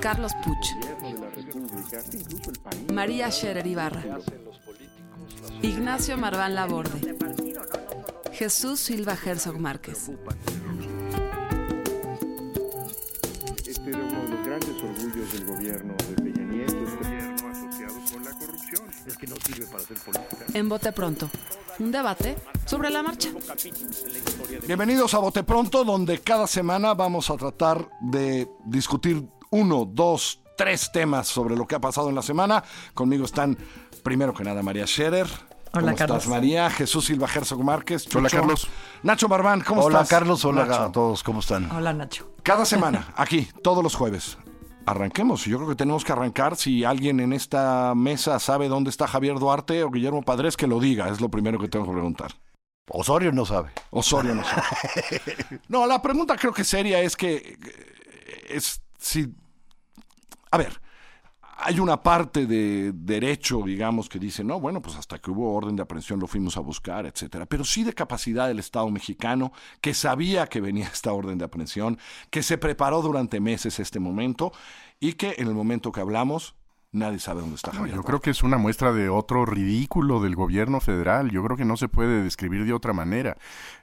Carlos Puch, María Scherer Ibarra, Ignacio Marván Laborde, Jesús Silva Herzog Márquez. Este era uno de los grandes orgullos del gobierno de Peña Nieto, este gobierno asociado con la corrupción. Es que no sirve para hacer política. En Bote Pronto, un debate sobre la marcha. Bienvenidos a Bote Pronto, donde cada semana vamos a tratar de discutir uno, dos, tres temas sobre lo que ha pasado en la semana. Conmigo están, primero que nada, María Scherer. Hola, ¿Cómo Carlos. María? Jesús Silva Herzog Márquez. Hola. Carlos. Nacho Marván, ¿cómo Hola estás? Carlos, hola Nacho. a todos, ¿cómo están? Hola Nacho. Cada semana, aquí, todos los jueves. Arranquemos. Yo creo que tenemos que arrancar. Si alguien en esta mesa sabe dónde está Javier Duarte o Guillermo Padres, que lo diga. Es lo primero que tengo que preguntar. Osorio no sabe. Osorio no sabe. No, la pregunta creo que seria es que eh, es si a ver, hay una parte de derecho, digamos, que dice, no, bueno, pues hasta que hubo orden de aprehensión lo fuimos a buscar, etcétera. Pero sí de capacidad del Estado mexicano, que sabía que venía esta orden de aprehensión, que se preparó durante meses este momento y que en el momento que hablamos, nadie sabe dónde está No, Javier. yo creo que es una muestra de otro ridículo del gobierno federal. Yo creo que no se puede describir de otra manera.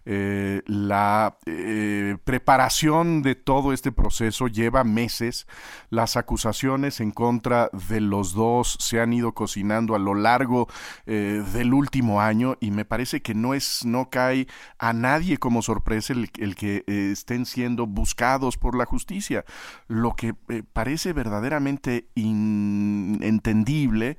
Eh, la eh, preparación de todo este proceso lleva meses. Las acusaciones en contra de los dos se han ido cocinando a lo largo eh, del último año y me parece que no es no cae a nadie como sorpresa el, el que estén siendo buscados por la justicia. Lo que parece verdaderamente inentendible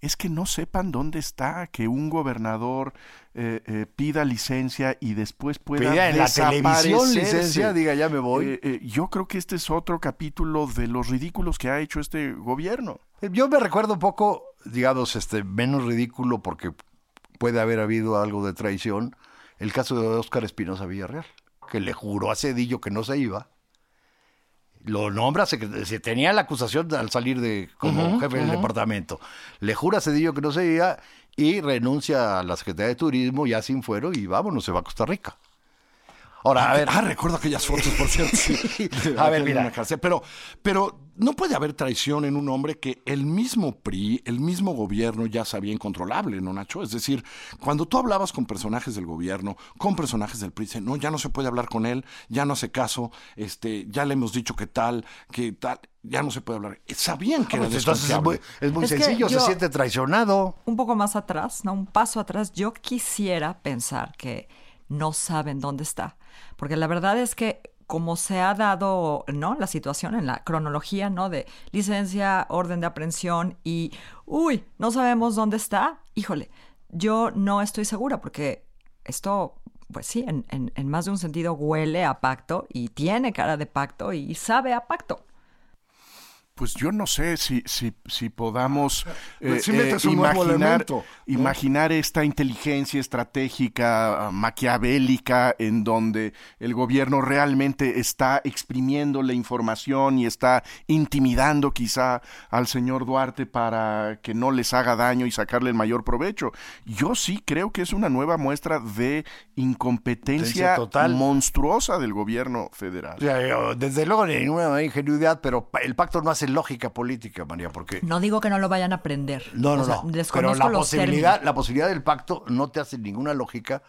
es que no sepan dónde está, que un gobernador eh, eh, pida licencia y después pueda Pida en la televisión licencia, diga ya me voy. Eh, yo creo que este es otro capítulo de los ridículos que ha hecho este gobierno. Yo me recuerdo un poco, digamos, este, menos ridículo porque puede haber habido algo de traición, el caso de Óscar Espinosa Villarreal, que le juró a Cedillo que no se iba. Lo nombra, se, se tenía la acusación al salir de como jefe del departamento. Le jura a Cedillo que no se iba y renuncia a la Secretaría de Turismo ya sin fuero y vámonos, se va a Costa Rica. Ahora, a ver, Ah, recuerdo aquellas fotos, por cierto. sí. A ver, mira. cárcel. Pero, pero no puede haber traición en un hombre que el mismo PRI, el mismo gobierno ya sabía incontrolable, ¿no, Nacho? Es decir, cuando tú hablabas con personajes del gobierno, con personajes del PRI, dicen, no, ya no se puede hablar con él, ya no hace caso, este, ya le hemos dicho que tal, que tal, ya no se puede hablar. Eh, Sabían que era pues entonces es muy, desconfiable. es muy Es que sencillo, yo- se siente traicionado. Un poco más atrás, ¿no? Un paso atrás. Yo quisiera pensar que no saben dónde está. Porque la verdad es que como se ha dado, ¿no? La situación en la cronología, ¿no? De licencia, orden de aprehensión y, uy, no sabemos dónde está. Híjole, yo no estoy segura porque esto, pues sí, en, en- en más de un sentido huele a pacto y tiene cara de pacto y sabe a pacto. Pues yo no sé si, si, si podamos eh, Sí nuevo imaginar, elemento, ¿no? imaginar esta inteligencia estratégica ah, maquiavélica en donde el gobierno realmente está exprimiendo la información y está intimidando quizá al señor Duarte para que no les haga daño y sacarle el mayor provecho. Yo sí creo que es una nueva muestra de incompetencia total. monstruosa del gobierno federal. Desde luego, ni ninguna ingenuidad, pero el pacto no hace lógica política, María, porque... No digo que no lo vayan a aprender. No, no, O sea, no. Pero la posibilidad, términos. la posibilidad del pacto no te hace ninguna lógica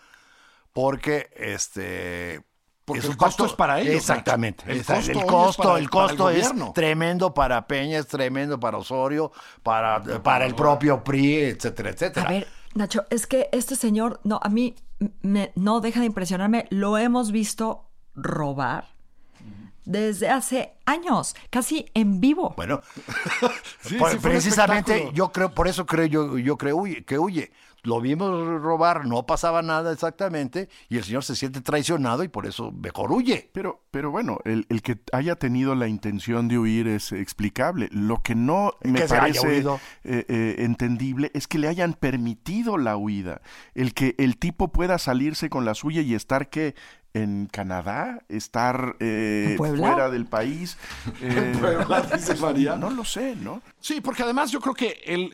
porque este Porque es el costo es para ellos, Exactamente. El costo el costo, para- el para el costo es tremendo para Peña, es tremendo para Osorio, para, para el propio PRI, etcétera, etcétera. A ver, Nacho, es que este señor, no, a mí me, no deja de impresionarme. Lo hemos visto robar desde hace años, casi en vivo. Bueno, Sí, por- sí, fue un precisamente yo creo, por eso creo yo, yo creo huye- que huye. Lo vimos robar, no pasaba nada exactamente, y el señor se siente traicionado y por eso mejor huye. Pero, pero bueno, el, el que haya tenido la intención de huir es explicable. Lo que no me que parece eh, eh, entendible es que le hayan permitido la huida. El que el tipo pueda salirse con la suya y estar que en Canadá, estar eh, ¿En fuera del país. eh, Puebla, dice María. No lo sé, ¿no? Sí, porque además yo creo que eh,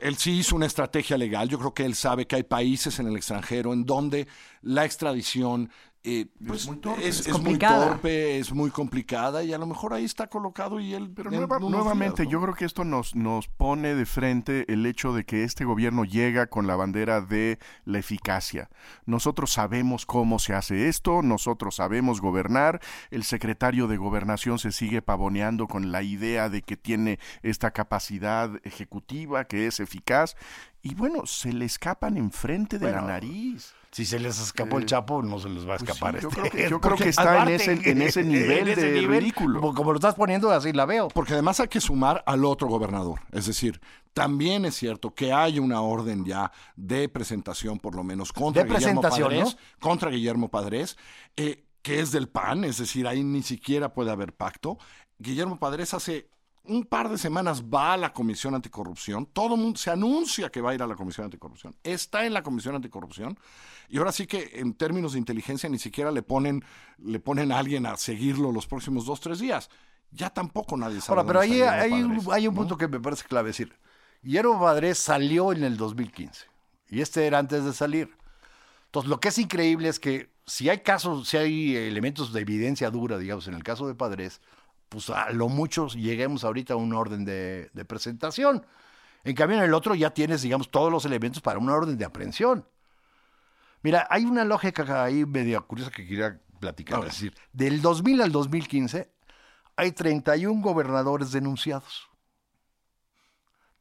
él sí hizo una estrategia legal. Yo creo que él sabe que hay países en el extranjero en donde la extradición eh, pues, muy torpe. es, Es es muy torpe, es muy complicada y a lo mejor ahí está colocado y él... Pero nueva- unos nuevamente, días, ¿no? yo creo que esto nos, nos pone de frente el hecho de que este gobierno llega con la bandera de la eficacia. Nosotros sabemos cómo se hace esto, nosotros sabemos gobernar, el secretario de gobernación se sigue pavoneando con la idea de que tiene esta capacidad ejecutiva, que es eficaz, y bueno, se le escapan enfrente de la nariz. Si se les escapó el Chapo, no se les va a pues escapar. yo este. creo que- yo creo que está en ese- en ese nivel en ese de nivel, ridículo. Como, lo estás poniendo, así la veo. Porque además hay que sumar al otro gobernador. Es decir, también es cierto que hay una orden ya de presentación, por lo menos, contra De Guillermo Padres, contra Guillermo Padres, eh, que es del PAN, es decir, ahí ni siquiera puede haber pacto. Guillermo Padres hace un par de semanas va a la Comisión Anticorrupción, todo el mundo se anuncia que va a ir a la Comisión Anticorrupción, está en la Comisión Anticorrupción, y ahora sí que en términos de inteligencia ni siquiera le ponen, le ponen a alguien a seguirlo los próximos dos, tres días. Ya tampoco nadie sabe. Ahora, pero ahí hay, un- Padres, hay un ¿no? punto que me parece clave. Decir, Guillermo Padres salió en el 2015 y este era antes de salir. Entonces, lo que es increíble es que si hay casos, si hay elementos de evidencia dura, digamos, en el caso de Padres, pues a lo mucho lleguemos ahorita a un orden de, de presentación. En cambio, en el otro ya tienes, digamos, todos los elementos para una orden de aprehensión. Mira, hay una lógica ahí media curiosa que quería platicar. Es decir, del 2000 al 2015 hay 31 gobernadores denunciados.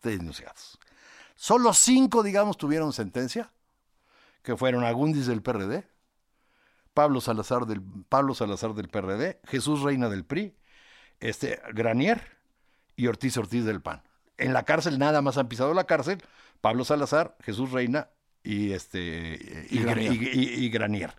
Denunciados. Solo cinco, digamos, tuvieron sentencia, que fueron Agundis del PRD, Pablo Salazar del, Pablo Salazar del PRD, Jesús Reina del PRI, este, Granier y Ortiz Ortiz del PAN. En la cárcel nada más han pisado la cárcel Pablo Salazar, Jesús Reina y este y, Y Granier. y- Granier.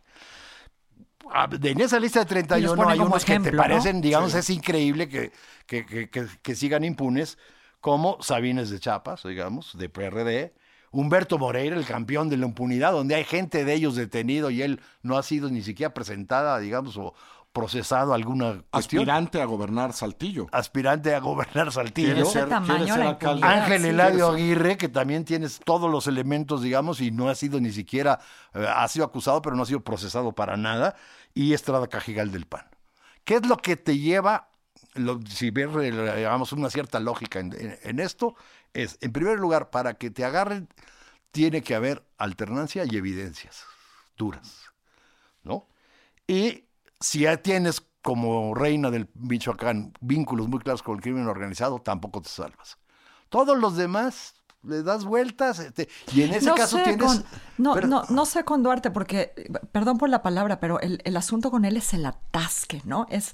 Ah, de- En esa lista de 31 ponen hay unos que te ¿no? parecen, digamos, es increíble que, que, que- que- que sigan impunes, como Sabines de Chiapas, digamos, de PRD, Humberto Moreira, el campeón de la impunidad, donde hay gente de ellos detenido y él no ha sido ni siquiera presentada, digamos, o procesado alguna cuestión. Aspirante a gobernar Saltillo. Aspirante a gobernar Saltillo. Quiere Ese ser- tamaño, quiere ser la alcalde. impunidad. Ángel sí. Eladio Aguirre, que también tienes todos los elementos, digamos, y no ha sido ni siquiera, eh, ha sido acusado, pero no ha sido procesado para nada, y Estrada Cajigal del PAN. ¿Qué es lo que te lleva, lo- si ves, eh, digamos, una cierta lógica en, en- en esto? Es, en primer lugar, para que te agarren, tiene que haber alternancia y evidencias duras, ¿no? Y si ya tienes como reina del Michoacán vínculos muy claros con el crimen organizado, tampoco te salvas. Todos los demás le das vueltas este, y en ese no caso tienes... con- no, pero- no, no sé con Duarte, porque, perdón por la palabra, pero el, el asunto con él es el atasque, ¿no? Es,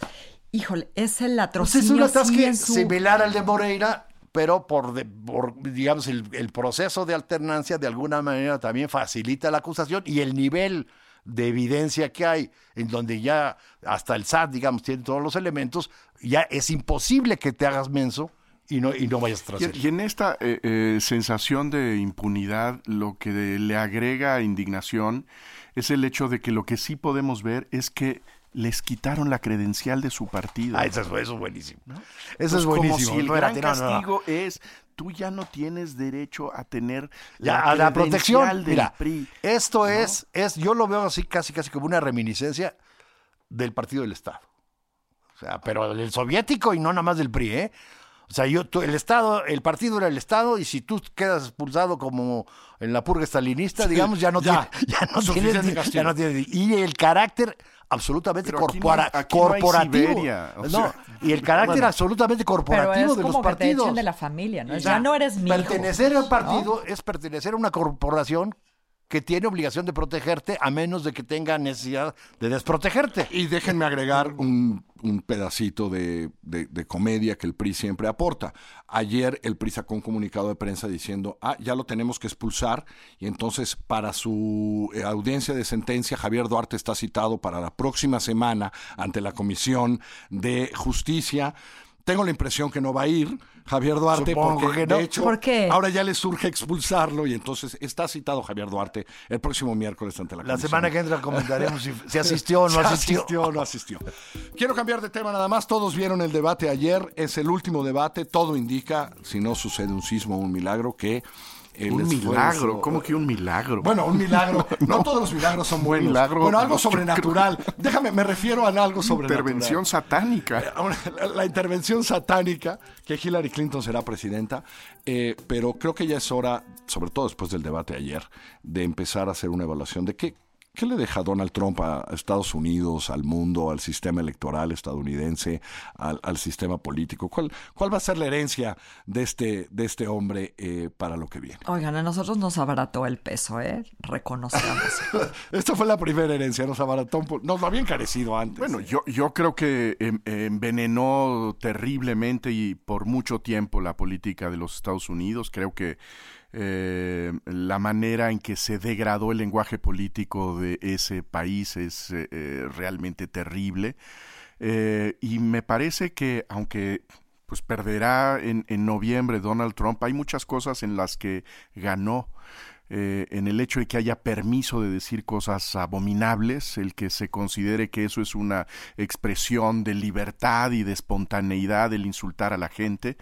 híjole, es el Pues latrocinio. es un atasque su- similar al de Moreira, pero por, de- por, digamos, el, el proceso de alternancia de alguna manera también facilita la acusación y el nivel de evidencia que hay, en donde ya hasta el SAT, digamos, tiene todos los elementos, ya es imposible que te hagas menso y no, y no vayas tras Y, él. y en esta eh, eh, sensación de impunidad, lo que le agrega indignación es el hecho de que lo que sí podemos ver es que les quitaron la credencial de su partido. Ah, eso, es- eso es buenísimo. Pues Eso es como buenísimo. si el gran no, castigo es tú ya no tienes derecho a tener Ya, la, a la credencial protección. del Mira, PRI. esto es, es, yo lo veo así casi casi como una reminiscencia del partido del Estado. O sea, pero del soviético y no nada más del PRI, ¿eh? O sea, yo, tú- el Estado, el partido era el Estado y si tú quedas expulsado como en la purga stalinista, digamos, ya no ya, tiene- ya no tienes, ya no tienes- y el carácter absolutamente Pero corpora- aquí no hay corporativo. Siberia, o no, sea, y el carácter bueno. absolutamente Pero corporativo es de los como que te partidos. echen de la familia, ¿no? Ya no eres hijo, Pertenecer al ¿no? partido es pertenecer a una corporación que tiene obligación de protegerte a menos de que tenga necesidad de desprotegerte. Y déjenme agregar un, un pedacito de, de- de comedia que el PRI siempre aporta. Ayer el PRI sacó un comunicado de prensa diciendo, ah, ya lo tenemos que expulsar y entonces para su eh, audiencia de sentencia Javier Duarte está citado para la próxima semana ante la Comisión de Justicia. Tengo la impresión que no va a ir Javier Duarte Supongo porque que no. de hecho ¿Por qué? ahora ya le surge expulsarlo y entonces está citado Javier Duarte el próximo miércoles ante la La Comisión. semana que entra comentaremos si, si asistió o no Si asistió. asistió o no asistió. Quiero cambiar de tema nada más. Todos vieron el debate ayer. Es el último debate. Todo indica, si no sucede un sismo o un milagro, que el un esfuerzo. milagro, ¿cómo que un milagro? Bueno, un milagro. No, todos los milagros son buenos. milagro, bueno, algo sobrenatural. Déjame, me refiero a algo sobrenatural. intervención satánica. La, la intervención satánica, que Hillary Clinton será presidenta, eh, pero creo que ya es hora, sobre todo después del debate ayer, de empezar a hacer una evaluación de qué, qué le deja Donald Trump a Estados Unidos, al mundo, al sistema electoral estadounidense, al, al sistema político. ¿Cuál, ¿Cuál va a ser la herencia de este, de este hombre eh, para lo que viene? Oigan, a nosotros nos abarató el peso, ¿eh? Reconozcamos. Esta fue la primera herencia, nos abarató un Nos lo había encarecido antes. Bueno, yo, yo creo que envenenó terriblemente y por mucho tiempo la política de los Estados Unidos. Creo que eh, la manera en que se degradó el lenguaje político de ese país es eh, eh, realmente terrible. Y me parece que aunque pues perderá en, en noviembre Donald Trump, hay muchas cosas en las que ganó eh, en el hecho de que haya permiso de decir cosas abominables, el que se considere que eso es una expresión de libertad y de espontaneidad, el insultar a la gente.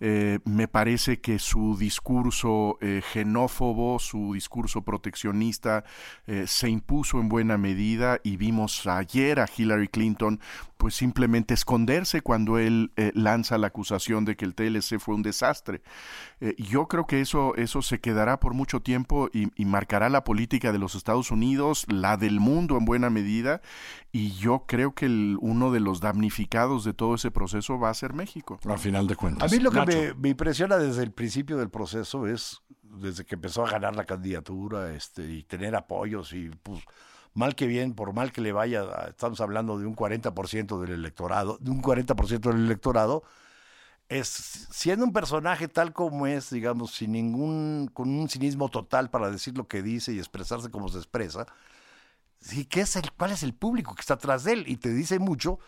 Eh, me parece que su discurso eh, xenófobo, su discurso proteccionista, eh, se impuso en buena medida y vimos ayer a Hillary Clinton pues simplemente esconderse cuando él eh, lanza la acusación de que el TLC fue un desastre. Eh, yo creo que eso, eso se quedará por mucho tiempo y, y marcará la política de los Estados Unidos, la del mundo en buena medida, y yo creo que el- uno de los damnificados de todo ese proceso va a ser México. Al final de cuentas. A mí lo que me impresiona desde el principio del proceso es, desde que empezó a ganar la candidatura este, y tener apoyos y pues mal que bien, por mal que le vaya, estamos hablando de un 40% del electorado, de un 40% del electorado, es siendo un personaje tal como es, digamos, sin ningún, con un cinismo total para decir lo que dice y expresarse como se expresa, sí, ¿qué es el, ¿cuál es el público que está atrás de él? Y te dice mucho,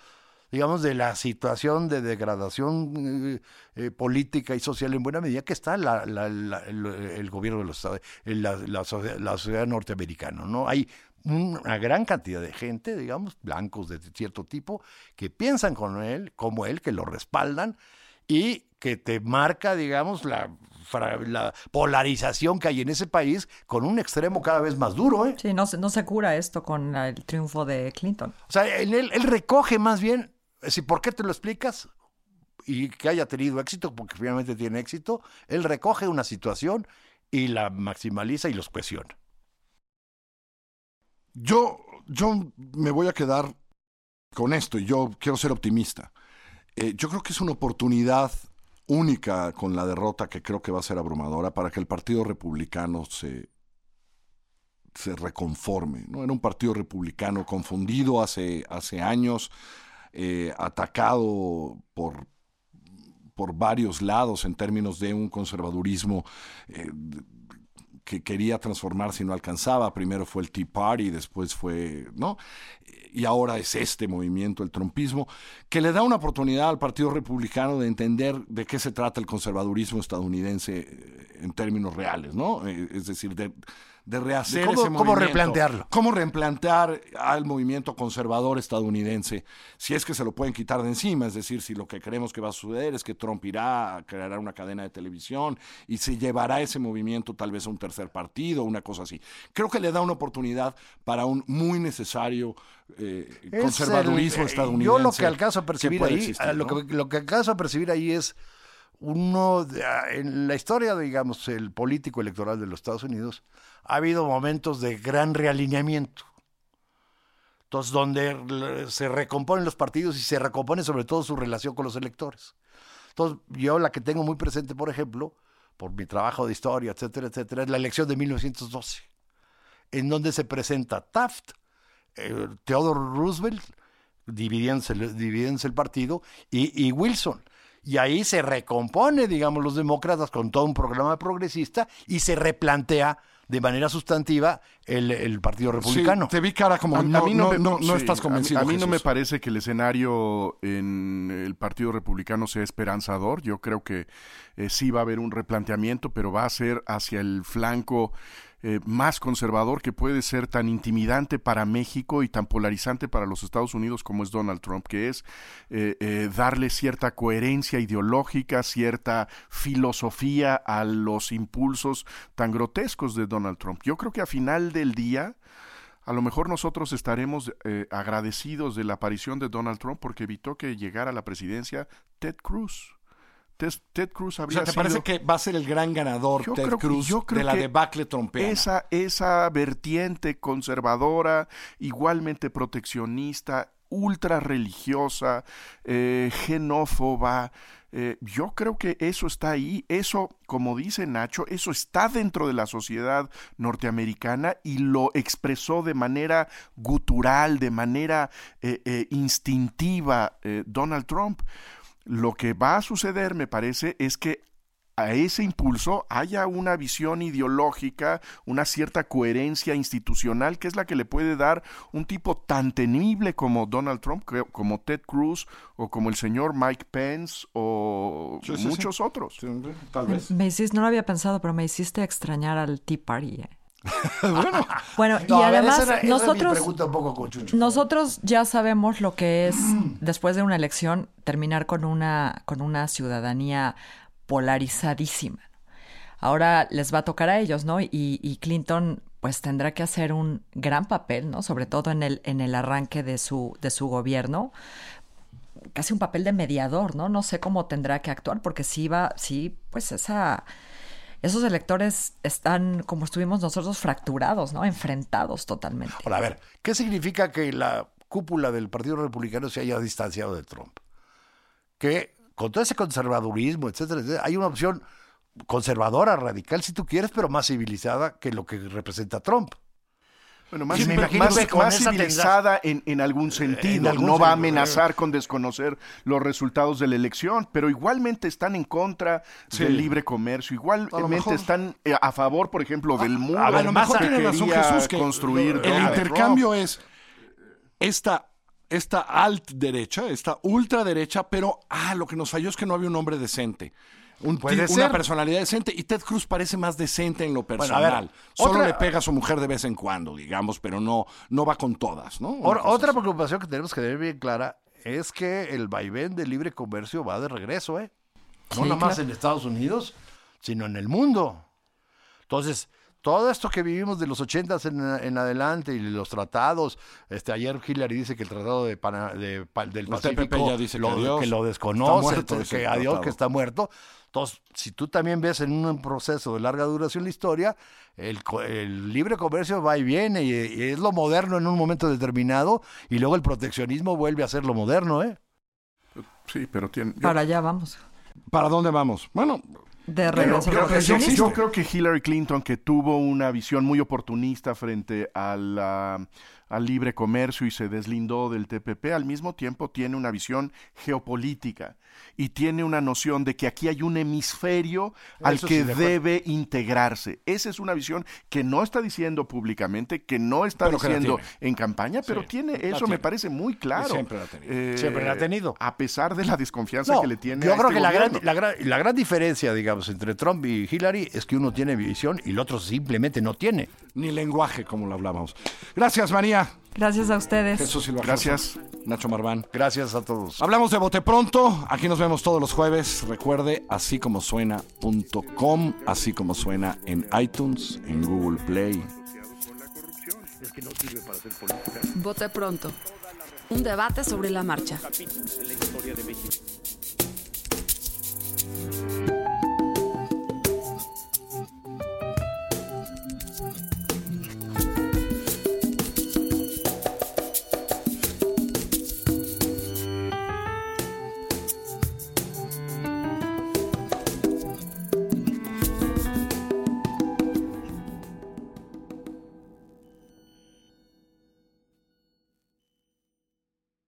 digamos, de la situación de degradación eh, eh, política y social en buena medida que está la- la- la- el, el gobierno de los Estados la, sociedad, norteamericana, ¿no? Hay una gran cantidad de gente, digamos, blancos de cierto tipo, que piensan con él, como él, que lo respaldan y que te marca, digamos, la, polarización que hay en ese país con un extremo cada vez más duro, ¿eh? Sí, no, se- no se cura esto con el triunfo de Clinton. O sea, él- él recoge más bien, si ¿por qué te lo explicas? Y que haya tenido éxito, porque finalmente tiene éxito, él recoge una situación y la maximaliza y los cuestiona. Yo, yo me voy a quedar con esto y yo quiero ser optimista. Eh, yo creo que es una oportunidad única con la derrota que creo que va a ser abrumadora para que el Partido Republicano se, se reconforme. ¿no? Era un partido republicano confundido hace, hace años, eh, atacado por, por varios lados en términos de un conservadurismo eh, que quería transformarse y no alcanzaba. Primero fue el Tea Party, después fue, ¿no? Y ahora es este movimiento, el trumpismo, que le da una oportunidad al Partido Republicano de entender de qué se trata el conservadurismo estadounidense eh, en términos reales, ¿no? Es decir, de, de rehacer cómo- ese cómo movimiento. replantearlo. Cómo replantear al movimiento conservador estadounidense, si es que se lo pueden quitar de encima, es decir, si lo que creemos que va a suceder es que Trump irá, creará una cadena de televisión y se llevará ese movimiento tal vez a un tercer partido, una cosa así. Creo que le da una oportunidad para un muy necesario eh, Es conservadurismo el- eh, estadounidense. Yo lo que alcanzo a percibir ahí, existir, lo, que, lo que alcanzo a percibir ahí es uno, de- a- en la historia, digamos, el político electoral de los Estados Unidos, ha habido momentos de gran realineamiento. Entonces, donde se recomponen los partidos y se recompone sobre todo su relación con los electores. Entonces, yo la que tengo muy presente, por ejemplo, por mi trabajo de historia, etcétera, etcétera, es la elección de 1912, en donde se presenta Taft, eh, Theodore Roosevelt, dividiéndose, dividiéndose el partido, y, y Wilson. Y ahí se recompone, digamos, los demócratas con todo un programa progresista y se replantea de manera sustantiva el, el Partido Republicano. Sí, te vi cara como A- a no, mí no, me- no- no sí, estás a- convencido. A, mí no me parece que el escenario en el Partido Republicano sea esperanzador. Yo creo que eh, sí va a haber un replanteamiento, pero va a ser hacia el flanco eh, más conservador que puede ser tan intimidante para México y tan polarizante para los Estados Unidos como es Donald Trump, que es eh, eh, darle cierta coherencia ideológica, cierta filosofía a los impulsos tan grotescos de Donald Trump. Yo creo que a final del día, a lo mejor nosotros estaremos agradecidos de la aparición de Donald Trump porque evitó que llegara a la presidencia Ted Cruz. Ted, Cruz habría o sea, ¿te parece que va a ser el gran ganador Ted Cruz de la debacle trompeana? Esa, esa vertiente conservadora, igualmente proteccionista, ultra religiosa, eh, xenófoba, eh, yo creo que eso está ahí, eso, como dice Nacho, eso está dentro de la sociedad norteamericana y lo expresó de manera gutural, de manera eh, instintiva Donald Trump. Lo que va a suceder, me parece, es que a ese impulso haya una visión ideológica, una cierta coherencia institucional, que es la que le puede dar un tipo tan temible como Donald Trump, como Ted Cruz, o como el señor Mike Pence, o muchos otros. tal vez. Me hiciste, no lo había pensado, pero me hiciste extrañar al Tea Party. ¿eh? bueno, bueno y además nosotros, poco nosotros ya sabemos lo que es después de una elección terminar con una con una ciudadanía polarizadísima. Ahora les va a tocar a ellos, ¿no? Y, y, Clinton pues tendrá que hacer un gran papel, ¿no? Sobre todo en el en el arranque de su de su gobierno casi un papel de mediador, ¿no? No sé cómo tendrá que actuar porque sí va, sí, pues esa esos electores están, como estuvimos nosotros, fracturados, ¿no? Enfrentados totalmente. Ahora, a ver, ¿qué significa que la cúpula del Partido Republicano se haya distanciado de Trump? Que con todo ese conservadurismo, etcétera, etcétera hay una opción conservadora, radical, si tú quieres, pero más civilizada que lo que representa Trump. Bueno, más, civilizada en, algún sentido. no va a amenazar con desconocer los resultados de la elección, pero igualmente están en contra del libre comercio. Igualmente están eh, a favor, por ejemplo, del muro. A, lo mejor tiene razón Jesús que construir. El intercambio es esta esta alt derecha, esta ultraderecha, pero ah, lo que nos falló es que no había un hombre decente una personalidad decente y Ted Cruz parece más decente en lo personal. Solo le pega a su mujer de vez en cuando, digamos, pero no, no va con todas, ¿no? otra preocupación que tenemos que tener bien clara es que el vaivén del libre comercio va de regreso, ¿eh? No nada más en Estados Unidos, sino en el mundo. Entonces, todo esto que vivimos de los ochentas en, en, adelante y los tratados, este ayer Hillary dice que el tratado de, del Pacífico ya dice lo, que, lo desconoce, que adiós, que está muerto. Entonces, si tú también ves en un proceso de larga duración la historia, el, libre comercio va y viene y, es lo moderno en un momento determinado y luego el proteccionismo vuelve a ser lo moderno, ¿eh? Sí, pero tiene... Para allá vamos. ¿Para dónde vamos? Bueno, de regreso. yo, creo que Hillary Clinton, que tuvo una visión muy oportunista frente a la al libre comercio y se deslindó del TPP, al mismo tiempo tiene una visión geopolítica y tiene una noción de que aquí hay un hemisferio al que debe integrarse. Esa es una visión que no está diciendo públicamente, que no está diciendo en campaña, pero tiene eso me parece muy claro. siempre la ha tenido. Eh, siempre la ha tenido. A pesar de la desconfianza que le tiene. Yo creo este que la gran, la, gran, la gran diferencia, digamos, entre Trump y Hillary es que uno tiene visión y el otro simplemente no tiene. Ni lenguaje, como lo hablábamos. Gracias, María. Gracias a ustedes. Jesús Silva. Gracias. Nacho Marván. Gracias a todos. Hablamos de Bote Pronto. Aquí nos vemos todos los jueves. Recuerde, así como suena.com, así como suena en iTunes, en Google Play. Bote Pronto. Un debate sobre la marcha.